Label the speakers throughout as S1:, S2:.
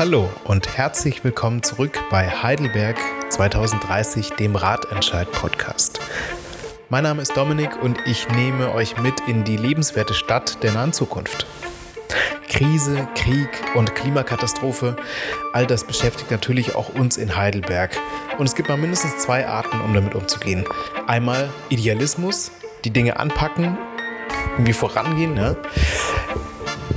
S1: Hallo und herzlich willkommen zurück bei Heidelberg 2030, dem Ratentscheid-Podcast. Mein Name ist Dominik und ich nehme euch mit in die lebenswerte Stadt der nahen Zukunft. Krise, Krieg und Klimakatastrophe, all das beschäftigt natürlich auch uns in Heidelberg. Und es gibt mal mindestens zwei Arten, um damit umzugehen. Einmal Idealismus, die Dinge anpacken, irgendwie vorangehen. Ne?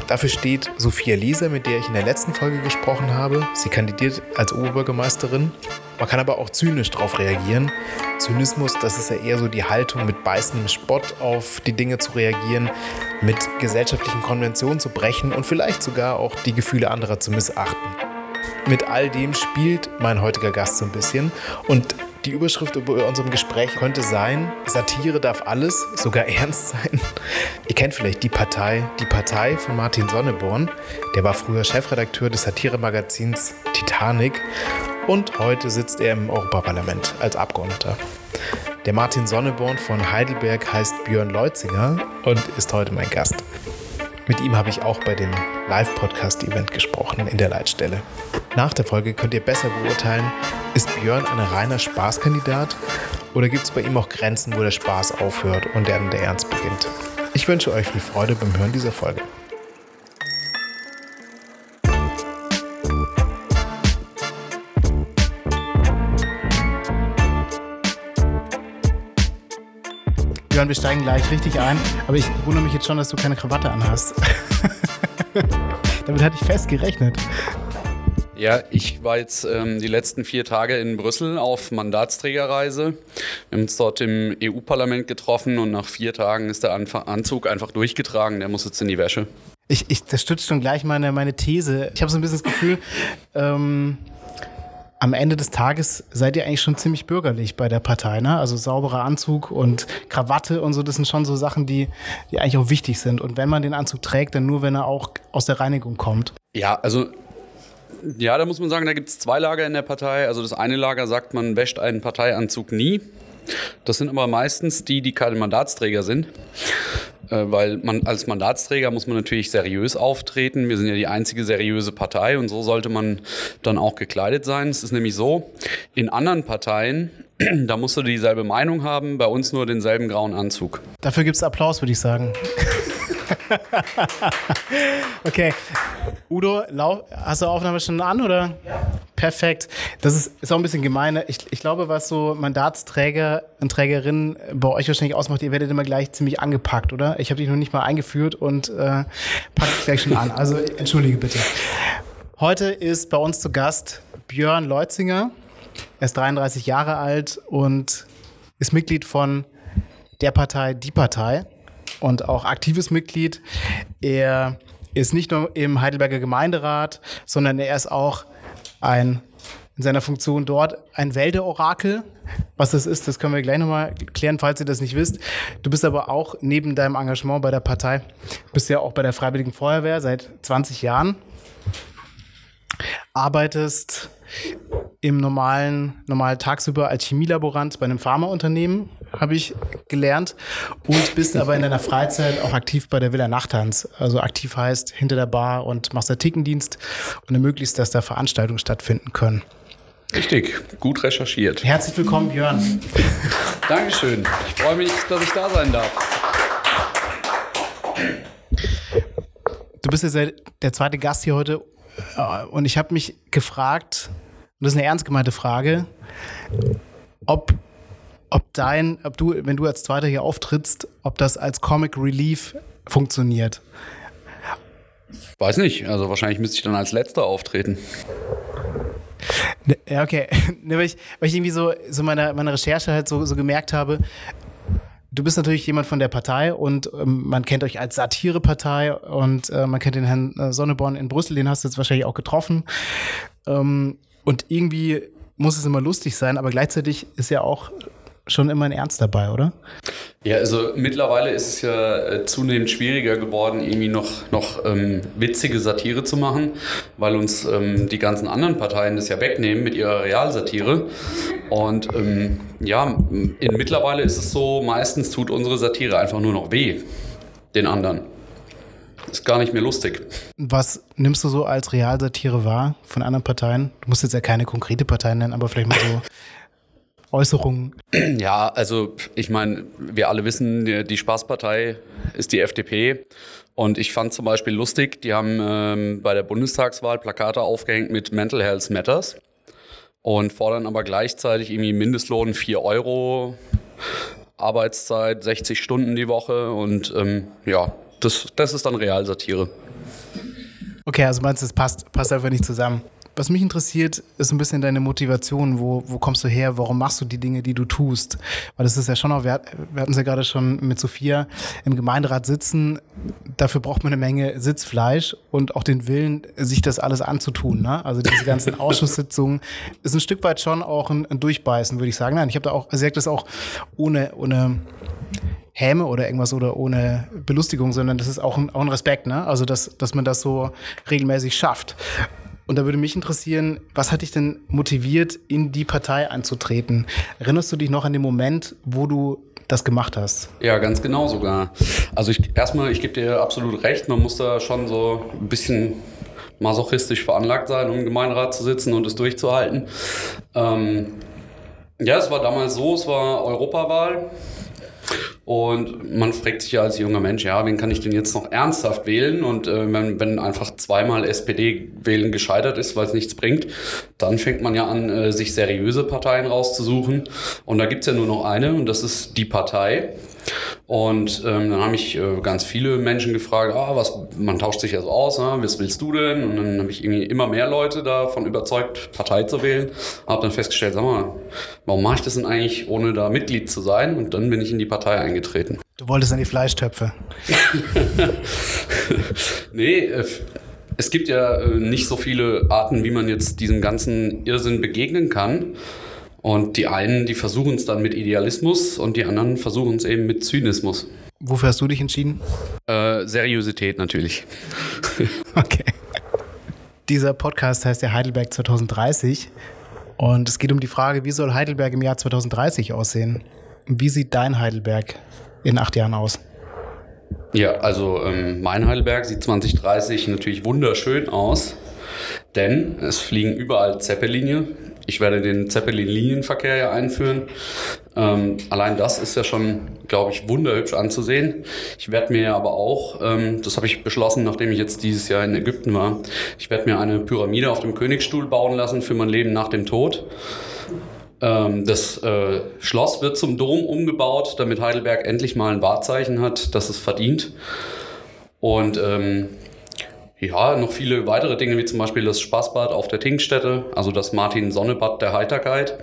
S1: Dafür steht Sophia Lieser, mit der ich in der letzten Folge gesprochen habe. Sie kandidiert als Oberbürgermeisterin. Man kann aber auch zynisch darauf reagieren. Zynismus, das ist ja eher so die Haltung, mit beißendem Spott auf die Dinge zu reagieren, mit gesellschaftlichen Konventionen zu brechen und vielleicht sogar auch die Gefühle anderer zu missachten. Mit all dem spielt mein heutiger Gast so ein bisschen. Und die Überschrift über unserem Gespräch könnte sein, Satire darf alles, sogar ernst sein. Ihr kennt vielleicht die Partei, die Partei von Martin Sonneborn. Der war früher Chefredakteur des Satiremagazins Titanic und heute sitzt er im Europaparlament als Abgeordneter. Der Martin Sonneborn von Heidelberg heißt Björn Leutzinger und ist heute mein Gast. Mit ihm habe ich auch bei dem Live-Podcast-Event gesprochen in der Leitstelle. Nach der Folge könnt ihr besser beurteilen, ist Björn ein reiner Spaßkandidat oder gibt es bei ihm auch Grenzen, wo der Spaß aufhört und dann der Ernst beginnt? Ich wünsche euch viel Freude beim Hören dieser Folge. Björn, wir steigen gleich richtig ein, aber ich wundere mich jetzt schon, dass du keine Krawatte anhast. Damit hatte ich fest gerechnet.
S2: Ja, ich war jetzt ähm, die letzten vier Tage in Brüssel auf Mandatsträgerreise. Wir haben uns dort im EU-Parlament getroffen und nach vier Tagen ist der Anzug einfach durchgetragen. Der muss jetzt in die Wäsche.
S1: Ich, ich, das stützt schon gleich meine, meine These. Ich habe so ein bisschen das Gefühl, ähm, am Ende des Tages seid ihr eigentlich schon ziemlich bürgerlich bei der Partei, ne? Also sauberer Anzug und Krawatte und so, das sind schon so Sachen, die, die eigentlich auch wichtig sind. Und wenn man den Anzug trägt, dann nur, wenn er auch aus der Reinigung kommt.
S2: Ja, also ja, da muss man sagen, da gibt es zwei Lager in der Partei. Also das eine Lager sagt, man wäscht einen Parteianzug nie. Das sind aber meistens die, die keine Mandatsträger sind. Äh, weil man als Mandatsträger muss man natürlich seriös auftreten. Wir sind ja die einzige seriöse Partei und so sollte man dann auch gekleidet sein. Es ist nämlich so, in anderen Parteien, da musst du dieselbe Meinung haben, bei uns nur denselben grauen Anzug.
S1: Dafür gibt es Applaus, würde ich sagen. okay. Udo, hast du Aufnahme schon an oder? Ja. Perfekt. Das ist, ist auch ein bisschen gemein. Ich, ich glaube, was so Mandatsträger und Trägerinnen bei euch wahrscheinlich ausmacht, ihr werdet immer gleich ziemlich angepackt, oder? Ich habe dich noch nicht mal eingeführt und äh, packe dich gleich schon an. Also entschuldige bitte. Heute ist bei uns zu Gast Björn Leutzinger. Er ist 33 Jahre alt und ist Mitglied von der Partei Die Partei und auch aktives Mitglied. Er ist nicht nur im Heidelberger Gemeinderat, sondern er ist auch ein in seiner Funktion dort ein Wäldeorakel. Was das ist, das können wir gleich nochmal klären, falls ihr das nicht wisst. Du bist aber auch neben deinem Engagement bei der Partei, bist ja auch bei der Freiwilligen Feuerwehr seit 20 Jahren, arbeitest im normalen, normal tagsüber als Chemielaborant bei einem Pharmaunternehmen, habe ich gelernt. Und bist aber in deiner Freizeit auch aktiv bei der Villa Nachthans. Also aktiv heißt hinter der Bar und machst da Tickendienst und ermöglicht, dass da Veranstaltungen stattfinden können.
S2: Richtig, gut recherchiert.
S1: Herzlich willkommen, Björn.
S2: Dankeschön. Ich freue mich, dass ich da sein darf.
S1: Du bist jetzt der zweite Gast hier heute äh, und ich habe mich gefragt, und das ist eine ernst gemeinte Frage, ob, ob dein, ob du, wenn du als Zweiter hier auftrittst, ob das als Comic Relief funktioniert.
S2: Weiß nicht, also wahrscheinlich müsste ich dann als Letzter auftreten.
S1: Ja, okay. Weil, ich, weil ich irgendwie so, so meine, meine Recherche halt so, so gemerkt habe, du bist natürlich jemand von der Partei und ähm, man kennt euch als Satirepartei und äh, man kennt den Herrn äh, Sonneborn in Brüssel, den hast du jetzt wahrscheinlich auch getroffen. Ähm, und irgendwie muss es immer lustig sein, aber gleichzeitig ist ja auch schon immer ein Ernst dabei, oder?
S2: Ja, also mittlerweile ist es ja äh, zunehmend schwieriger geworden, irgendwie noch, noch ähm, witzige Satire zu machen, weil uns ähm, die ganzen anderen Parteien das ja wegnehmen mit ihrer Realsatire. Und ähm, ja, in, mittlerweile ist es so, meistens tut unsere Satire einfach nur noch weh den anderen. ist gar nicht mehr lustig.
S1: Was nimmst du so als Realsatire wahr von anderen Parteien? Du musst jetzt ja keine konkrete Partei nennen, aber vielleicht mal so Äußerungen.
S2: Ja, also ich meine, wir alle wissen, die, Spaßpartei ist die FDP. Und ich fand zum Beispiel lustig, die haben ähm, bei der Bundestagswahl Plakate aufgehängt mit Mental Health Matters und fordern aber gleichzeitig irgendwie Mindestlohn 4 Euro, Arbeitszeit 60 Stunden die Woche und ähm, ja, das, das ist dann Realsatire.
S1: Okay, also meinst du, das passt, passt einfach nicht zusammen. Was mich interessiert, ist ein bisschen deine Motivation. Wo, wo kommst du her? Warum machst du die Dinge, die du tust? Weil das ist ja schon auch, wir, wir hatten es ja gerade schon mit Sophia im Gemeinderat sitzen. Dafür braucht man eine Menge Sitzfleisch und auch den Willen, sich das alles anzutun. Ne? Also diese ganzen Ausschusssitzungen ist ein Stück weit schon auch ein, ein Durchbeißen, würde ich sagen. Nein, ich habe da auch, also ich das auch ohne, ohne Häme oder irgendwas oder ohne Belustigung, sondern das ist auch ein, auch ein Respekt, ne? Also, dass, dass man das so regelmäßig schafft. Und da würde mich interessieren, was hat dich denn motiviert, in die Partei einzutreten? Erinnerst du dich noch an den Moment, wo du das gemacht hast?
S2: Ja, ganz genau sogar. Also ich, erstmal, ich gebe dir absolut recht, man muss da schon so ein bisschen masochistisch veranlagt sein, um im Gemeinderat zu sitzen und es durchzuhalten. Ähm, ja, es war damals so, es war Europawahl und man fragt sich ja als junger Mensch, ja, wen kann ich denn jetzt noch ernsthaft wählen? Und äh, wenn, wenn einfach zweimal SPD wählen gescheitert ist, weil es nichts bringt, dann fängt man ja an, äh, sich seriöse Parteien rauszusuchen. Und da gibt's ja nur noch eine und das ist die Partei. Und ähm, dann haben mich äh, ganz viele Menschen gefragt, ah, was, man tauscht sich ja so aus, ne? was willst du denn? Und dann habe ich irgendwie immer mehr Leute davon überzeugt, Partei zu wählen. Habe dann festgestellt, sag mal, warum mache ich das denn eigentlich, ohne da Mitglied zu sein? Und dann bin ich in die Partei eingetreten.
S1: Du wolltest an die Fleischtöpfe.
S2: nee, äh, es gibt ja äh, nicht so viele Arten, wie man jetzt diesem ganzen Irrsinn begegnen kann. Und die einen, die versuchen es dann mit Idealismus und die anderen versuchen es eben mit Zynismus.
S1: Wofür hast du dich entschieden?
S2: Äh, Seriosität natürlich.
S1: okay. Dieser Podcast heißt ja Heidelberg 2030 und es geht um die Frage, wie soll Heidelberg im Jahr 2030 aussehen? Wie sieht dein Heidelberg in acht Jahren aus?
S2: Ja, also ähm, mein Heidelberg sieht 2030 natürlich wunderschön aus, denn es fliegen überall Zeppeline. Ich werde den Zeppelin-Linienverkehr ja einführen. Ähm, allein das ist ja schon, glaube ich, wunderhübsch anzusehen. Ich werde mir aber auch, ähm, das habe ich beschlossen, nachdem ich jetzt dieses Jahr in Ägypten war, ich werde mir eine Pyramide auf dem Königsstuhl bauen lassen für mein Leben nach dem Tod. Ähm, das äh, Schloss wird zum Dom umgebaut, damit Heidelberg endlich mal ein Wahrzeichen hat, das es verdient. Und ähm, ja, noch viele weitere Dinge, wie zum Beispiel das Spaßbad auf der Tinkstätte, also das Martin-Sonnebad der Heiterkeit.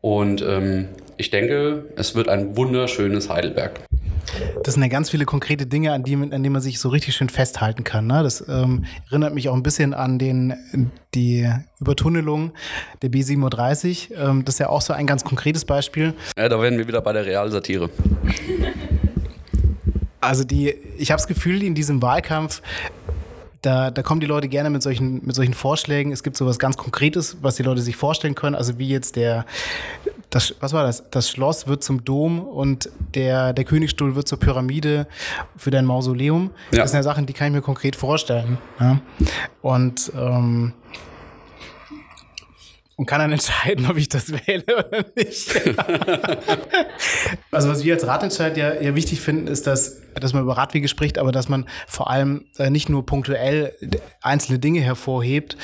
S2: Und ähm, ich denke, es wird ein wunderschönes Heidelberg.
S1: Das sind ja ganz viele konkrete Dinge, an, die, an denen man sich so richtig schön festhalten kann. Ne? Das ähm, erinnert mich auch ein bisschen an den, die Übertunnelung der B37. Ähm, das ist ja auch so ein ganz konkretes Beispiel.
S2: Ja, da werden wir wieder bei der Realsatire.
S1: Also die, ich habe das Gefühl, in diesem Wahlkampf da, da kommen die Leute gerne mit solchen, mit solchen Vorschlägen. Es gibt sowas ganz Konkretes, was die Leute sich vorstellen können. Also wie jetzt der, das, was war das? Das Schloss wird zum Dom und der, der Königstuhl wird zur Pyramide für dein Mausoleum. Ja. Das sind ja Sachen, die kann ich mir konkret vorstellen. Ja? Und ähm, und kann dann entscheiden, ob ich das wähle oder nicht. also was wir als Ratentscheid ja, ja wichtig finden, ist, dass, dass man über Radwege spricht, aber dass man vor allem äh, nicht nur punktuell einzelne Dinge hervorhebt,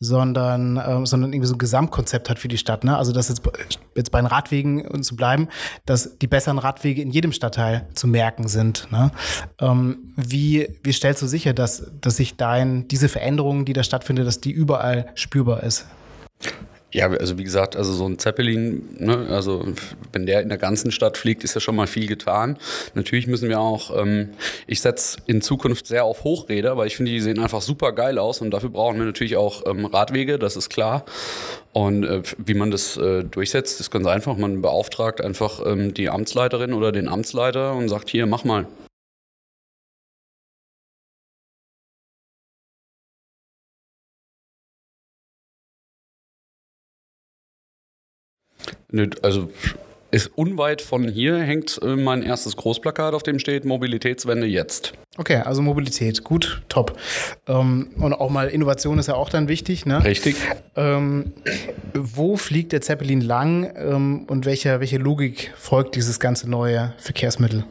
S1: sondern, äh, sondern irgendwie so ein Gesamtkonzept hat für die Stadt. Ne? Also dass jetzt, jetzt bei den Radwegen zu bleiben, dass die besseren Radwege in jedem Stadtteil zu merken sind. Ne? Ähm, wie, wie stellst du sicher, dass, dass sich dein, diese Veränderung, die da stattfindet, dass die überall spürbar ist?
S2: Ja, also wie gesagt, also so ein Zeppelin, ne, also wenn der in der ganzen Stadt fliegt, ist ja schon mal viel getan. Natürlich müssen wir auch, ähm, ich setze in Zukunft sehr auf Hochräder, weil ich finde, die sehen einfach super geil aus und dafür brauchen wir natürlich auch ähm, Radwege, das ist klar. Und äh, wie man das äh, durchsetzt, ist ganz einfach. Man beauftragt einfach ähm, die Amtsleiterin oder den Amtsleiter und sagt, hier, mach mal. Also ist unweit von hier hängt äh, mein erstes Großplakat, auf dem steht Mobilitätswende jetzt.
S1: Okay, also Mobilität, gut, top. Ähm, und auch mal Innovation ist ja auch dann wichtig, ne?
S2: Richtig.
S1: Ähm, wo fliegt der Zeppelin lang ähm, und welcher, welche Logik folgt dieses ganze neue Verkehrsmittel?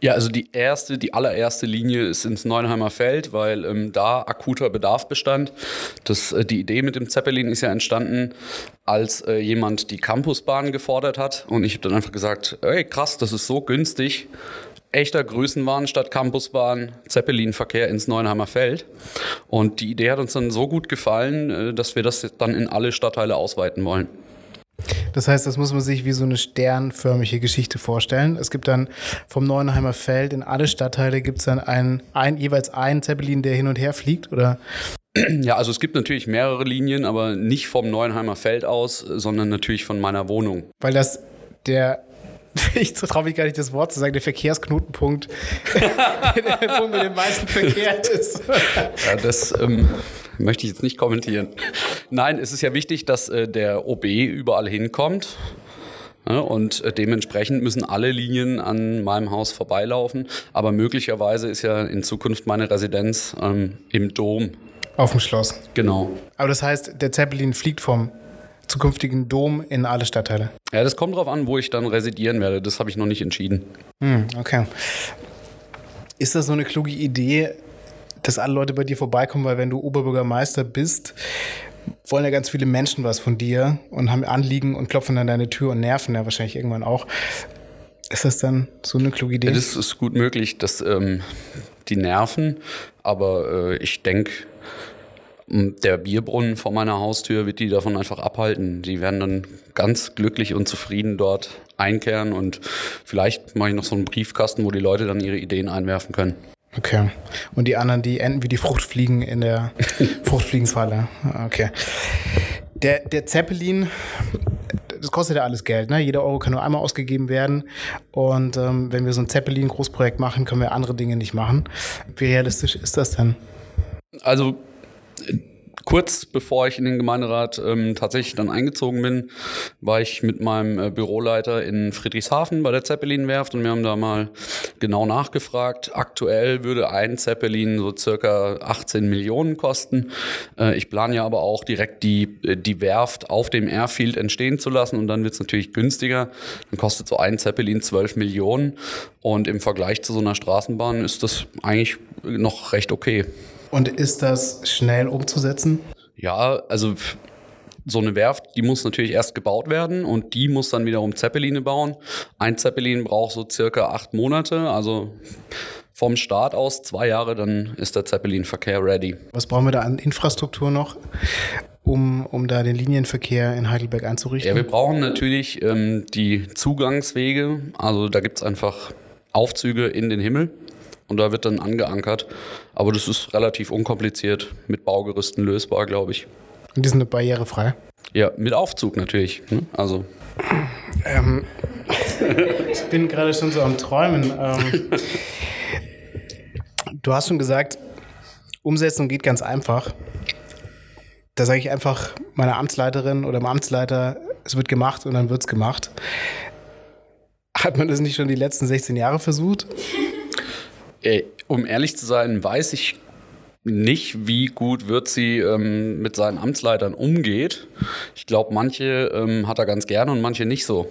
S2: Ja, also die erste, die allererste Linie ist ins Neuenheimer Feld, weil ähm, da akuter Bedarf bestand. Das, äh, die Idee mit dem Zeppelin ist ja entstanden, als äh, jemand die Campusbahn gefordert hat. Und ich habe dann einfach gesagt, ey krass, das ist so günstig. Echter Größenwahn statt Campusbahn, Zeppelinverkehr ins Neuenheimer Feld. Und die Idee hat uns dann so gut gefallen, äh, dass wir das dann in alle Stadtteile ausweiten wollen.
S1: Das heißt, das muss man sich wie so eine sternförmige Geschichte vorstellen. Es gibt dann vom Neuenheimer Feld in alle Stadtteile gibt es dann ein, ein, jeweils einen Zeppelin, der hin und her fliegt, oder?
S2: Ja, also es gibt natürlich mehrere Linien, aber nicht vom Neuenheimer Feld aus, sondern natürlich von meiner Wohnung.
S1: Weil das der ich traue mich gar nicht das Wort zu sagen, der Verkehrsknotenpunkt, der Punkt mit dem meisten Verkehr ist.
S2: ja, das ähm, möchte ich jetzt nicht kommentieren. Nein, es ist ja wichtig, dass äh, der OB überall hinkommt. Ja, und äh, dementsprechend müssen alle Linien an meinem Haus vorbeilaufen. Aber möglicherweise ist ja in Zukunft meine Residenz ähm, im Dom.
S1: Auf dem Schloss.
S2: Genau.
S1: Aber das heißt, der Zeppelin fliegt vom zukünftigen Dom in alle Stadtteile?
S2: Ja, das kommt darauf an, wo ich dann residieren werde. Das habe ich noch nicht entschieden.
S1: Hm, okay. Ist das so eine kluge Idee, dass alle Leute bei dir vorbeikommen, weil wenn du Oberbürgermeister bist, wollen ja ganz viele Menschen was von dir und haben Anliegen und klopfen an deine Tür und nerven ja wahrscheinlich irgendwann auch. Ist das dann so eine kluge Idee?
S2: Das ist gut möglich, dass ähm, die nerven, aber äh, ich denke, der Bierbrunnen vor meiner Haustür wird die davon einfach abhalten. Die werden dann ganz glücklich und zufrieden dort einkehren und vielleicht mache ich noch so einen Briefkasten, wo die Leute dann ihre Ideen einwerfen können.
S1: Okay. Und die anderen, die enden wie die Fruchtfliegen in der Fruchtfliegenfalle. Okay. Der, der Zeppelin, das kostet ja alles Geld, ne? Jeder Euro kann nur einmal ausgegeben werden. Und ähm, wenn wir so ein Zeppelin-Großprojekt machen, können wir andere Dinge nicht machen. Wie realistisch ist das denn?
S2: Also kurz bevor ich in den Gemeinderat ähm, tatsächlich dann eingezogen bin, war ich mit meinem äh, Büroleiter in Friedrichshafen bei der Zeppelin-Werft und wir haben da mal genau nachgefragt. Aktuell würde ein Zeppelin so circa 18 Millionen kosten. Äh, ich plane ja aber auch direkt die, äh, die Werft auf dem Airfield entstehen zu lassen und dann wird es natürlich günstiger. Dann kostet so ein Zeppelin 12 Millionen und im Vergleich zu so einer Straßenbahn ist das eigentlich noch recht okay.
S1: Und ist das schnell umzusetzen?
S2: Ja, also so eine Werft, die muss natürlich erst gebaut werden und die muss dann wiederum Zeppeline bauen. Ein Zeppelin braucht so circa acht Monate, also vom Start aus zwei Jahre, dann ist der Zeppelin-Verkehr ready.
S1: Was brauchen wir da an Infrastruktur noch? Um, um da den Linienverkehr in Heidelberg einzurichten?
S2: Ja, wir brauchen natürlich ähm, die Zugangswege. Also da gibt es einfach Aufzüge in den Himmel und da wird dann angeankert. Aber das ist relativ unkompliziert, mit Baugerüsten lösbar, glaube ich.
S1: Und die sind barrierefrei?
S2: Ja, mit Aufzug natürlich. Ne? Also.
S1: Ähm, ich bin gerade schon so am Träumen. Ähm, du hast schon gesagt, Umsetzung geht ganz einfach. Da sage ich einfach meiner Amtsleiterin oder meinem Amtsleiter, es wird gemacht und dann wird es gemacht. Hat man das nicht schon die letzten 16 Jahre versucht?
S2: Äh, um ehrlich zu sein, weiß ich nicht, wie gut wird sie ähm, mit seinen Amtsleitern umgeht. Ich glaube, manche ähm, hat er ganz gerne und manche nicht so.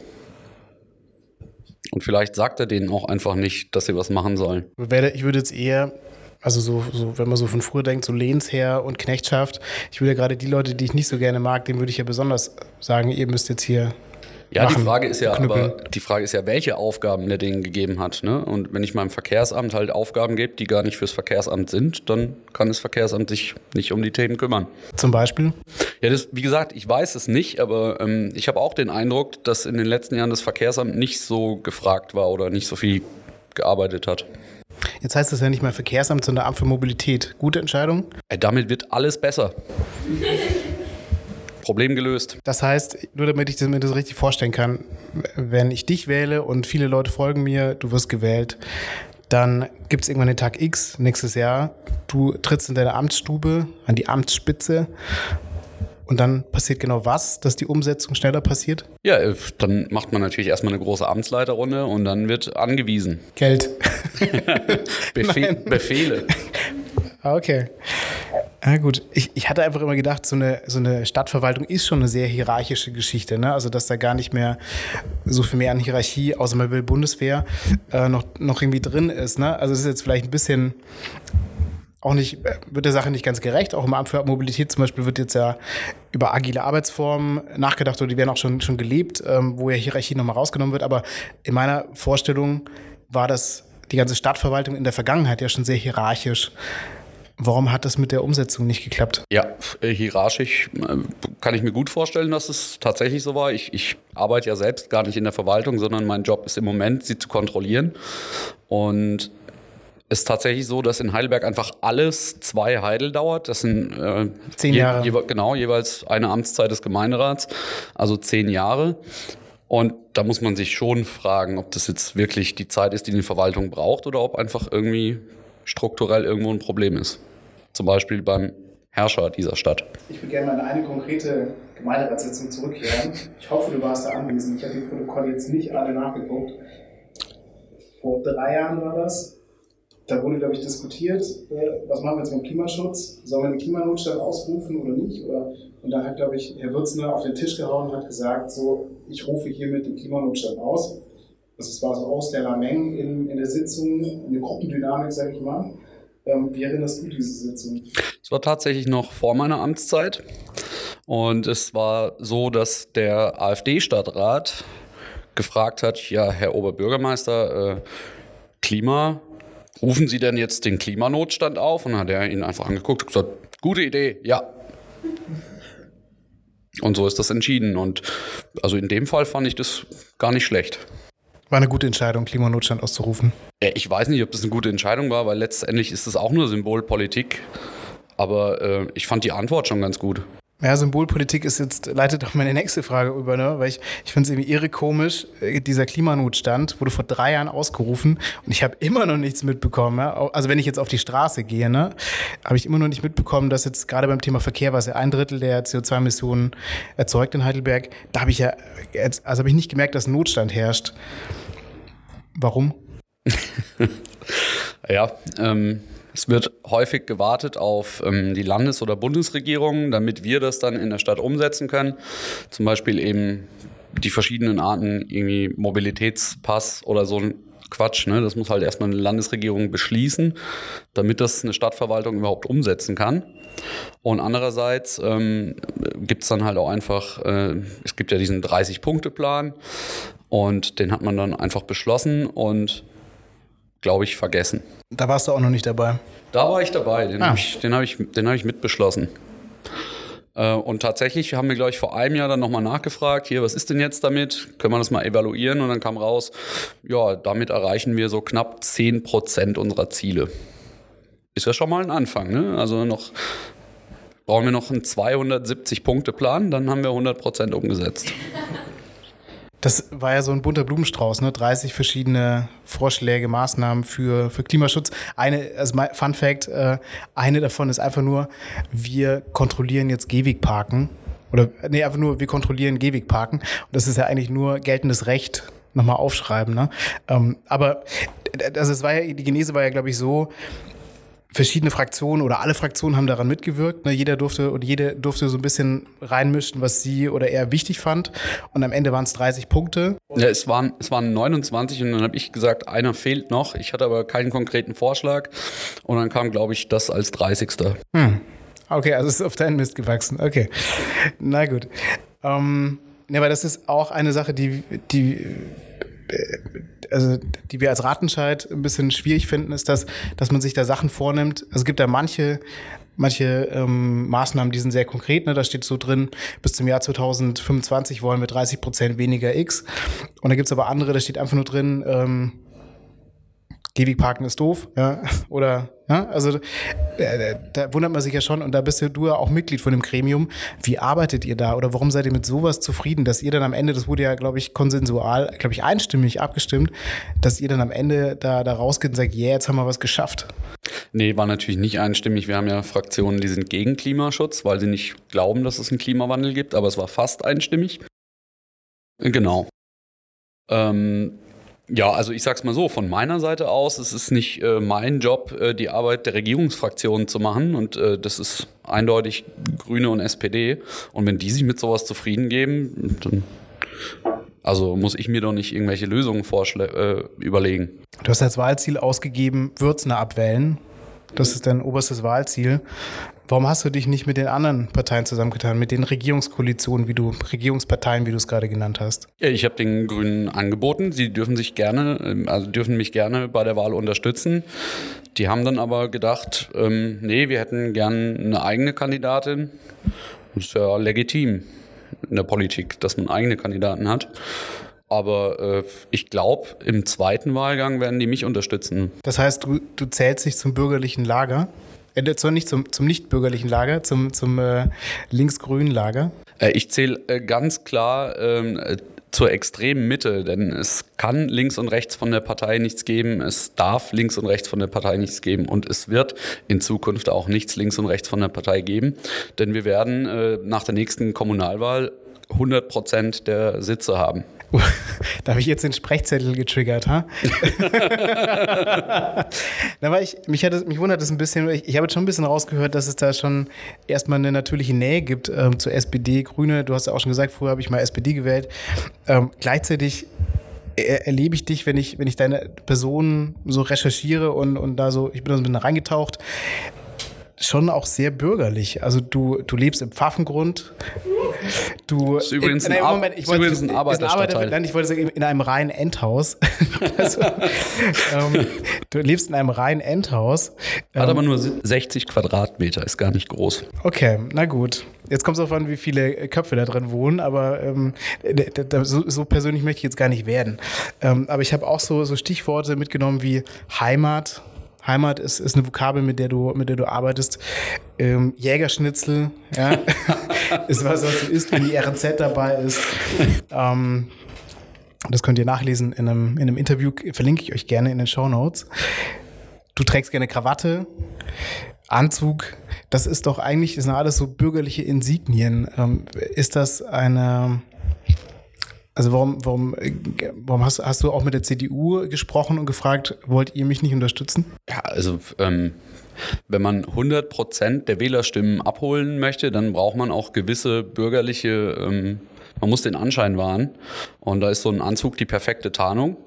S2: Und vielleicht sagt er denen auch einfach nicht, dass sie was machen sollen.
S1: Ich würde jetzt eher, also so, so, wenn man so von früher denkt, so Lehnsherr und Knechtschaft, ich würde ja gerade die Leute, die ich nicht so gerne mag, denen würde ich ja besonders sagen, ihr müsst jetzt hier
S2: ja, die Frage ist ja, aber die Frage ist ja, welche Aufgaben der denen gegeben hat. Ne? Und wenn ich meinem Verkehrsamt halt Aufgaben gebe, die gar nicht fürs Verkehrsamt sind, dann kann das Verkehrsamt sich nicht um die Themen kümmern.
S1: Zum Beispiel?
S2: Ja, das, wie gesagt, ich weiß es nicht, aber ähm, ich habe auch den Eindruck, dass in den letzten Jahren das Verkehrsamt nicht so gefragt war oder nicht so viel gearbeitet hat.
S1: Jetzt heißt das ja nicht mehr Verkehrsamt, sondern Amt für Mobilität. Gute Entscheidung?
S2: Äh, damit wird alles besser. Problem gelöst.
S1: Das heißt, nur damit ich mir das richtig vorstellen kann, wenn ich dich wähle und viele Leute folgen mir, du wirst gewählt, dann gibt es irgendwann den Tag X nächstes Jahr. Du trittst in deine Amtsstube an die Amtsspitze Und dann passiert genau was, dass die Umsetzung schneller passiert?
S2: Ja, äh, dann macht man natürlich erstmal eine große Amtsleiterrunde und dann wird angewiesen.
S1: Geld.
S2: Befe Befehle.
S1: Ah, okay. Ja, gut. Ich, ich hatte einfach immer gedacht, so eine, so eine Stadtverwaltung ist schon eine sehr hierarchische Geschichte. Ne? Also, dass da gar nicht mehr so viel mehr an Hierarchie, außer man will Bundeswehr, äh, noch, noch irgendwie drin ist. Ne? Also, es ist jetzt vielleicht ein bisschen auch nicht, wird der Sache nicht ganz gerecht. Auch im Amt für Mobilität zum Beispiel wird jetzt ja über agile Arbeitsformen nachgedacht oder die werden auch schon, schon gelebt, ähm, wo ja Hierarchie nochmal rausgenommen wird. Aber in meiner Vorstellung war das die ganze Stadtverwaltung in der Vergangenheit ja schon sehr hierarchisch. Warum hat das mit der Umsetzung nicht geklappt?
S2: Ja, äh, hierarchisch äh, kann ich mir gut vorstellen, dass es tatsächlich so war. Ich, ich arbeite ja selbst gar nicht in der Verwaltung, sondern mein Job ist im Moment, sie zu kontrollieren. Und es ist tatsächlich so, dass in Heidelberg einfach alles zwei Heidel dauert. Das sind
S1: äh, zehn Jahre.
S2: Je, je, genau, jeweils eine Amtszeit des Gemeinderats, also zehn Jahre. Und da muss man sich schon fragen, ob das jetzt wirklich die Zeit ist, die die Verwaltung braucht oder ob einfach irgendwie strukturell irgendwo ein Problem ist. Zum Beispiel beim Herrscher dieser Stadt.
S1: Ich würde gerne mal in eine konkrete Gemeinderatssitzung zurückkehren. Ich hoffe, du warst da anwesend. Ich habe die Protokolle jetzt nicht alle nachgeguckt. Vor drei Jahren war das. Da wurde, glaube ich, diskutiert, äh, was machen wir jetzt mit dem Klimaschutz? Sollen wir den Klimanotstand ausrufen oder nicht? Und da hat, glaube ich, Herr Würzner auf den Tisch gehauen und hat gesagt, so, ich rufe hiermit den Klimanotstand aus. Das war so aus der Lameng in, in der Sitzung, eine Gruppendynamik, sage ich mal. Ähm, wie erinnerst du diese Sitzung?
S2: Es war tatsächlich noch vor meiner Amtszeit. Und es war so, dass der AfD-Stadtrat gefragt hat, ja, Herr Oberbürgermeister, äh, Klima, rufen Sie denn jetzt den Klimanotstand auf? Und dann hat er ihn einfach angeguckt und gesagt, gute Idee, ja. Und so ist das entschieden. Und also in dem Fall fand ich das gar nicht schlecht.
S1: War eine gute Entscheidung, Klimanotstand auszurufen.
S2: Ich weiß nicht, ob das eine gute Entscheidung war, weil letztendlich ist das auch nur Symbolpolitik. Aber äh, ich fand die Antwort schon ganz gut.
S1: Ja, Symbolpolitik ist jetzt, leitet auch meine nächste Frage über, ne? weil ich, ich finde es irgendwie irre komisch, äh, dieser Klimanotstand wurde vor drei Jahren ausgerufen und ich habe immer noch nichts mitbekommen. Ja? Also wenn ich jetzt auf die Straße gehe, ne, habe ich immer noch nicht mitbekommen, dass jetzt gerade beim Thema Verkehr, was ja ein Drittel der CO2-Emissionen erzeugt in Heidelberg, da habe ich ja, jetzt, also habe ich nicht gemerkt, dass Notstand herrscht. Warum?
S2: ja, ähm, es wird häufig gewartet auf ähm, die Landes- oder Bundesregierung, damit wir das dann in der Stadt umsetzen können. Zum Beispiel eben die verschiedenen Arten, irgendwie Mobilitätspass oder so ein Quatsch. Ne? Das muss halt erstmal eine Landesregierung beschließen, damit das eine Stadtverwaltung überhaupt umsetzen kann. Und andererseits ähm, gibt es dann halt auch einfach, äh, es gibt ja diesen 30-Punkte-Plan und den hat man dann einfach beschlossen und, glaube ich, vergessen.
S1: Da warst du auch noch nicht dabei.
S2: Da war ich dabei, den ah. habe ich, hab ich, hab ich mitbeschlossen. Äh, und tatsächlich haben wir, glaube ich, vor einem Jahr dann nochmal nachgefragt, hier, was ist denn jetzt damit? Können wir das mal evaluieren? Und dann kam raus, ja, damit erreichen wir so knapp 10 Prozent unserer Ziele. Ist ja schon mal ein Anfang, ne? Also noch brauchen wir noch einen 270-Punkte-Plan, dann haben wir 100 Prozent umgesetzt.
S1: Das war ja so ein bunter Blumenstrauß, ne? 30 verschiedene Vorschläge, Maßnahmen für, für Klimaschutz. Eine, also Fun Fact, äh, eine davon ist einfach nur, wir kontrollieren jetzt Gehwegparken. Oder, nee, einfach nur, wir kontrollieren Gehwegparken. Und das ist ja eigentlich nur geltendes Recht nochmal aufschreiben. Ne? Ähm, aber also es war ja, die Genese war ja, glaube ich, so, verschiedene Fraktionen oder alle Fraktionen haben daran mitgewirkt. Ne? Jeder durfte oder jede durfte so ein bisschen reinmischen, was sie oder er wichtig fand. Und am Ende waren es 30 Punkte.
S2: Ja, es waren, es waren 29 und dann habe ich gesagt, einer fehlt noch. Ich hatte aber keinen konkreten Vorschlag. Und dann kam, glaube ich, das als 30.
S1: Hm. Okay, also es ist auf deinen Mist gewachsen. Okay. Na gut. Ähm, ja, aber das ist auch eine Sache, die, die also die wir als Ratenscheid ein bisschen schwierig finden, ist, dass, dass man sich da Sachen vornimmt. Also es gibt da manche, manche ähm, Maßnahmen, die sind sehr konkret. Ne? Da steht so drin, bis zum Jahr 2025 wollen wir 30 Prozent weniger X. Und da gibt's aber andere, da steht einfach nur drin, ähm, Gehwegparken ist doof, ja, oder, ja, also äh, da wundert man sich ja schon und da bist ja du ja auch Mitglied von dem Gremium. Wie arbeitet ihr da oder warum seid ihr mit sowas zufrieden, dass ihr dann am Ende, das wurde ja, glaube ich, konsensual, glaube ich, einstimmig abgestimmt, dass ihr dann am Ende da, da rausgeht und sagt, yeah, jetzt haben wir was geschafft?
S2: Nee, war natürlich nicht einstimmig. Wir haben ja Fraktionen, die sind gegen Klimaschutz, weil sie nicht glauben, dass es einen Klimawandel gibt, aber es war fast einstimmig. Genau. Ähm, ja, also ich sag's mal so, von meiner Seite aus, es ist nicht äh, mein Job, äh, die Arbeit der Regierungsfraktionen zu machen und äh, das ist eindeutig Grüne und SPD. Und wenn die sich mit sowas zufrieden geben, dann also muss ich mir doch nicht irgendwelche Lösungen äh, überlegen.
S1: Du hast als Wahlziel ausgegeben, Würzner abwählen. Das ist dein oberstes Wahlziel. Warum hast du dich nicht mit den anderen Parteien zusammengetan, mit den Regierungskoalitionen, wie du, Regierungsparteien, wie du es gerade genannt hast?
S2: Ich habe den Grünen angeboten, sie dürfen sich gerne, ähm, also dürfen mich gerne bei der Wahl unterstützen. Die haben dann aber gedacht, ähm, nee, wir hätten gern eine eigene Kandidatin. Das ist ja legitim in der Politik, dass man eigene Kandidaten hat. Aber äh, ich glaube, im zweiten Wahlgang werden die mich unterstützen.
S1: Das heißt, du, du zählst dich zum bürgerlichen Lager? Äh, zwar nicht zum, zum nicht-bürgerlichen Lager, zum, zum äh, links-grünen Lager?
S2: Äh, ich zähle äh, ganz klar ähm, zur extremen Mitte, denn es kann links und rechts von der Partei nichts geben, es darf links und rechts von der Partei nichts geben und es wird in Zukunft auch nichts links und rechts von der Partei geben, denn wir werden äh, nach der nächsten Kommunalwahl 100 Prozent der Sitze haben.
S1: da habe ich jetzt den Sprechzettel getriggert, ha? da war ich, mich, hat mich wundert es ein bisschen, ich, ich habe jetzt schon ein bisschen rausgehört, dass es da schon erstmal eine natürliche Nähe gibt ähm, zur SPD, Grüne. Du hast ja auch schon gesagt, früher habe ich mal SPD gewählt. Ähm, gleichzeitig er, erlebe ich dich, wenn ich, wenn ich deine Person so recherchiere und, und da so, ich bin da so ein bisschen reingetaucht, schon auch sehr bürgerlich. Also du, du lebst im Pfaffengrund.
S2: Du, das ist übrigens, in, in, ein, Moment, ich wollte, übrigens ein Arbeiterstadtteil.
S1: Nein, ich wollte sagen, in einem reinen Endhaus. also, ähm, du lebst in einem reinen Endhaus.
S2: Hat ähm, aber nur 60 Quadratmeter, ist gar nicht groß.
S1: Okay, na gut. Jetzt kommt es darauf an, wie viele Köpfe da drin wohnen, aber ähm, so, so, persönlich möchte ich jetzt gar nicht werden. Ähm, aber ich habe auch so, so Stichworte mitgenommen wie Heimat, Heimat ist, ist eine Vokabel, mit der du, mit der du arbeitest. Ähm, Jägerschnitzel, ja, ist was, was du isst, wenn die RZ dabei ist. Ähm, das könnt ihr nachlesen in einem, in einem Interview, verlinke ich euch gerne in den Show Notes. Du trägst gerne Krawatte, Anzug. Das ist doch eigentlich, das sind alles so bürgerliche Insignien. Ähm, ist das eine, also warum, warum, warum hast, hast du auch mit der CDU gesprochen und gefragt, wollt ihr mich nicht unterstützen?
S2: Ja, also ähm, wenn man 100 Prozent der Wählerstimmen abholen möchte, dann braucht man auch gewisse bürgerliche, ähm, man muss den Anschein wahren. Und da ist so ein Anzug die perfekte Tarnung.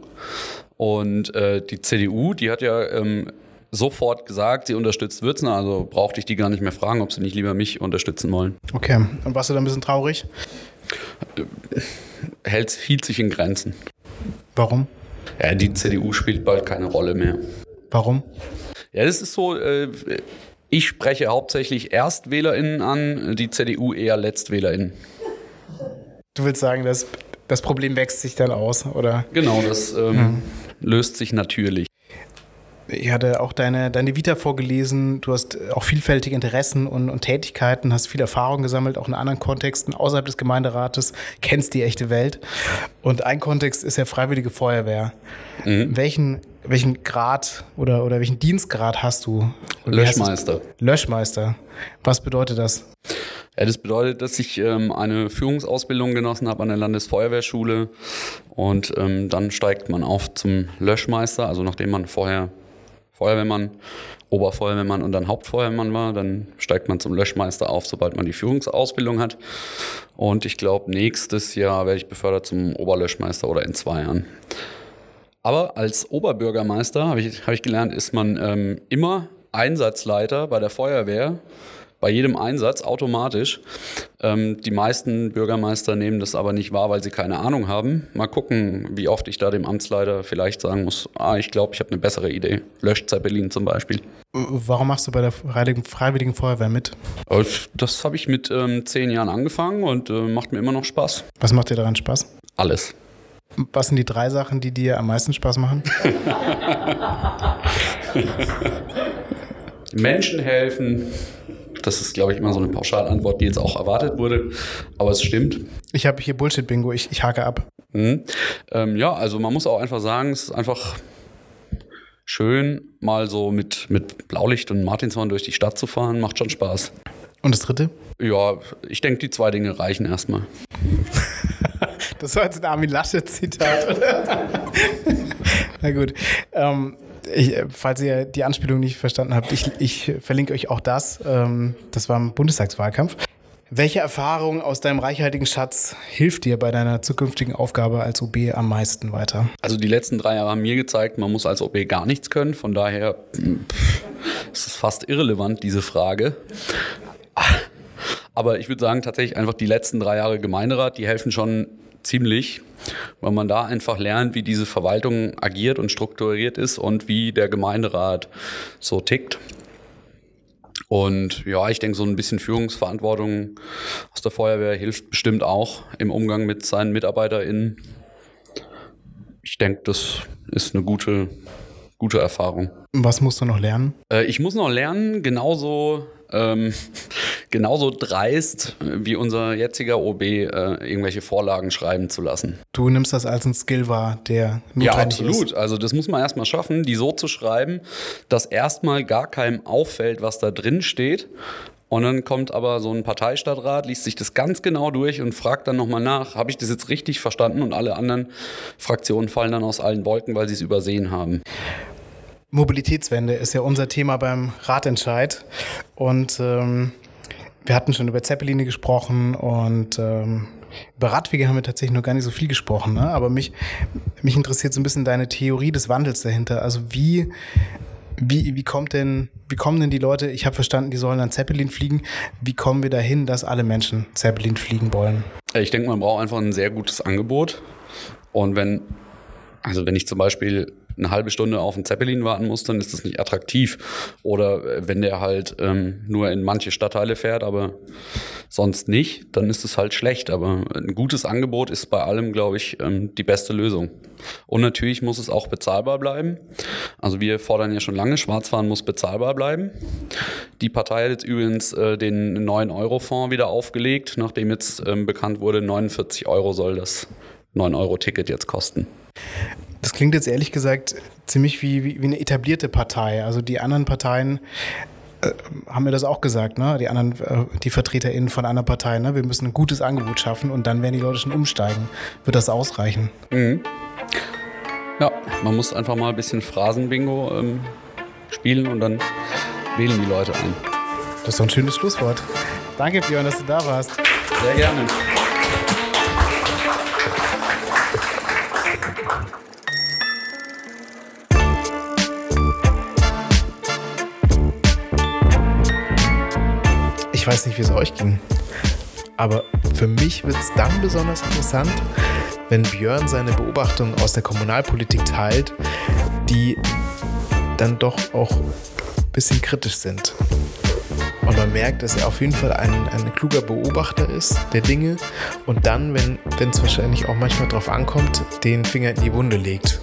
S2: Und äh, die CDU, die hat ja ähm, sofort gesagt, sie unterstützt Würzner, also brauchte ich die gar nicht mehr fragen, ob sie nicht lieber mich unterstützen wollen.
S1: Okay, und warst du da ein bisschen traurig?
S2: Äh, hält, hielt sich in Grenzen.
S1: Warum?
S2: Ja, die CDU spielt bald keine Rolle mehr.
S1: Warum?
S2: Ja, das ist so, äh, ich spreche hauptsächlich ErstwählerInnen an, die CDU eher LetztwählerInnen.
S1: Du willst sagen, dass das Problem wächst sich dann aus, oder?
S2: Genau, das ähm, hm. löst sich natürlich
S1: ich hatte auch deine, deine Vita vorgelesen. Du hast auch vielfältige Interessen und, und Tätigkeiten, hast viel Erfahrung gesammelt, auch in anderen Kontexten außerhalb des Gemeinderates, kennst die echte Welt. Und ein Kontext ist ja Freiwillige Feuerwehr. Mhm. Welchen, welchen Grad oder, oder welchen Dienstgrad hast du?
S2: Löschmeister.
S1: Löschmeister. Was bedeutet das?
S2: Ja, das bedeutet, dass ich ähm, eine Führungsausbildung genossen habe an der Landesfeuerwehrschule und ähm, dann steigt man auf zum Löschmeister, also nachdem man vorher Feuerwehrmann, Oberfeuerwehrmann und dann Hauptfeuerwehrmann war. Dann steigt man zum Löschmeister auf, sobald man die Führungsausbildung hat. Und ich glaube, nächstes Jahr werde ich befördert zum Oberlöschmeister oder in zwei Jahren. Aber als Oberbürgermeister, habe ich, hab ich gelernt, ist man ähm, immer Einsatzleiter bei der Feuerwehr bei jedem Einsatz automatisch. Ähm, die meisten Bürgermeister nehmen das aber nicht wahr, weil sie keine Ahnung haben. Mal gucken, wie oft ich da dem Amtsleiter vielleicht sagen muss, ah, ich glaube, ich habe eine bessere Idee. Löscht Zeppelin zum Beispiel.
S1: Warum machst du bei der Freiwilligen Feuerwehr mit?
S2: Äh, das habe ich mit ähm, zehn Jahren angefangen und äh, macht mir immer noch Spaß.
S1: Was macht dir daran Spaß?
S2: Alles.
S1: Was sind die drei Sachen, die dir am meisten Spaß machen?
S2: Menschen helfen, das ist, glaube ich, immer so eine Pauschalantwort, die jetzt auch erwartet wurde. Aber es stimmt.
S1: Ich habe hier Bullshit-Bingo, ich, ich hake ab.
S2: Mhm. Ähm, ja, also man muss auch einfach sagen, es ist einfach schön, mal so mit, mit Blaulicht und Martinshorn durch die Stadt zu fahren, macht schon Spaß.
S1: Und das dritte?
S2: Ja, ich denke, die zwei Dinge reichen erstmal.
S1: das war jetzt ein Armin Laschet-Zitat, Na gut. Ähm, ich, falls ihr die Anspielung nicht verstanden habt, ich, ich verlinke euch auch das. Ähm, das war im Bundestagswahlkampf. Welche Erfahrung aus deinem reichhaltigen Schatz hilft dir bei deiner zukünftigen Aufgabe als OB am meisten weiter?
S2: Also die letzten drei Jahre haben mir gezeigt, man muss als OB gar nichts können. Von daher ist es fast irrelevant, diese Frage. Aber ich würde sagen, tatsächlich einfach die letzten drei Jahre Gemeinderat, die helfen schon ziemlich, weil man da einfach lernt, wie diese Verwaltung agiert und strukturiert ist und wie der Gemeinderat so tickt. Und ja, ich denke, so ein bisschen Führungsverantwortung aus der Feuerwehr hilft bestimmt auch im Umgang mit seinen MitarbeiterInnen. Ich denke, das ist eine gute, gute Erfahrung.
S1: Was musst du noch lernen?
S2: Äh, ich muss noch lernen, genauso ähm, genauso dreist wie unser jetziger OB äh, irgendwelche Vorlagen schreiben zu lassen.
S1: Du nimmst das als ein Skill wahr, der
S2: Ja, absolut. Ist. Also das muss man erstmal schaffen, die so zu schreiben, dass erstmal gar keinem auffällt, was da drin steht. Und dann kommt aber so ein Parteistadtrat, liest sich das ganz genau durch und fragt dann nochmal nach, habe ich das jetzt richtig verstanden? Und alle anderen Fraktionen fallen dann aus allen Wolken, weil sie es übersehen haben.
S1: Mobilitätswende ist ja unser Thema beim Ratentscheid. Und ähm, wir hatten schon über Zeppeline gesprochen und ähm, über Radwege haben wir tatsächlich noch gar nicht so viel gesprochen. Ne? Aber mich, mich interessiert so ein bisschen deine Theorie des Wandels dahinter. Also wie, wie, wie kommt denn, wie kommen denn die Leute, ich habe verstanden, die sollen an Zeppelin fliegen. Wie kommen wir dahin, dass alle Menschen Zeppelin fliegen wollen?
S2: Ich denke, man braucht einfach ein sehr gutes Angebot. Und wenn, also wenn ich zum Beispiel eine halbe Stunde auf einen Zeppelin warten muss, dann ist das nicht attraktiv. Oder äh, wenn der halt ähm, nur in manche Stadtteile fährt, aber sonst nicht, dann ist es halt schlecht. Aber ein gutes Angebot ist bei allem, glaube ich, ähm, die beste Lösung. Und natürlich muss es auch bezahlbar bleiben. Also wir fordern ja schon lange, Schwarzfahren muss bezahlbar bleiben. Die Partei hat jetzt übrigens äh, den 9-Euro-Fonds wieder aufgelegt, nachdem jetzt ähm, bekannt wurde, 49 Euro soll das 9-Euro-Ticket jetzt kosten.
S1: Das klingt jetzt ehrlich gesagt ziemlich wie, wie, wie eine etablierte Partei. Also die anderen Parteien äh, haben mir das auch gesagt, ne? Die anderen, äh, die VertreterInnen von einer Partei, ne? Wir müssen ein gutes Angebot schaffen und dann werden die Leute schon umsteigen. Wird das ausreichen?
S2: Mhm. Ja, man muss einfach mal ein bisschen Phrasenbingo ähm, spielen und dann wählen die Leute ein.
S1: Das ist doch ein schönes Schlusswort. Danke, Björn, dass du da warst.
S2: Sehr gerne.
S1: Ich weiß nicht, wie es euch ging. Aber für mich wird es dann besonders interessant, wenn Björn seine Beobachtungen aus der Kommunalpolitik teilt, die dann doch auch ein bisschen kritisch sind. Und man merkt, dass er auf jeden Fall ein, ein kluger Beobachter ist der Dinge und dann, wenn es wahrscheinlich auch manchmal darauf ankommt, den Finger in die Wunde legt.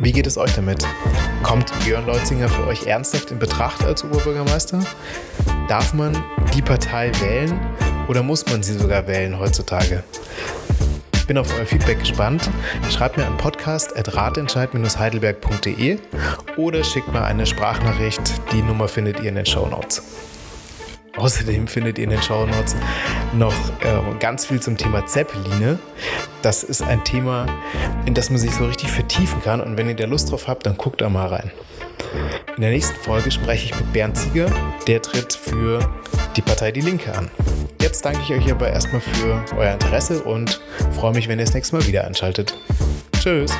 S1: Wie geht es euch damit? Kommt Björn Leutzinger für euch ernsthaft in Betracht als Oberbürgermeister? Darf man die Partei wählen oder muss man sie sogar wählen heutzutage? Ich bin auf euer Feedback gespannt. Schreibt mir an podcast.ratentscheid-heidelberg.de oder schickt mir eine Sprachnachricht. Die Nummer findet ihr in den Show Notes. Außerdem findet ihr in den Show Notes noch äh, ganz viel zum Thema Zeppeline. Das ist ein Thema, in das man sich so richtig vertiefen kann. Und wenn ihr da Lust drauf habt, dann guckt da mal rein. In der nächsten Folge spreche ich mit Bernd Zieger. Der tritt für die Partei Die Linke an. Jetzt danke ich euch aber erstmal für euer Interesse und freue mich, wenn ihr das nächste Mal wieder anschaltet. Tschüss.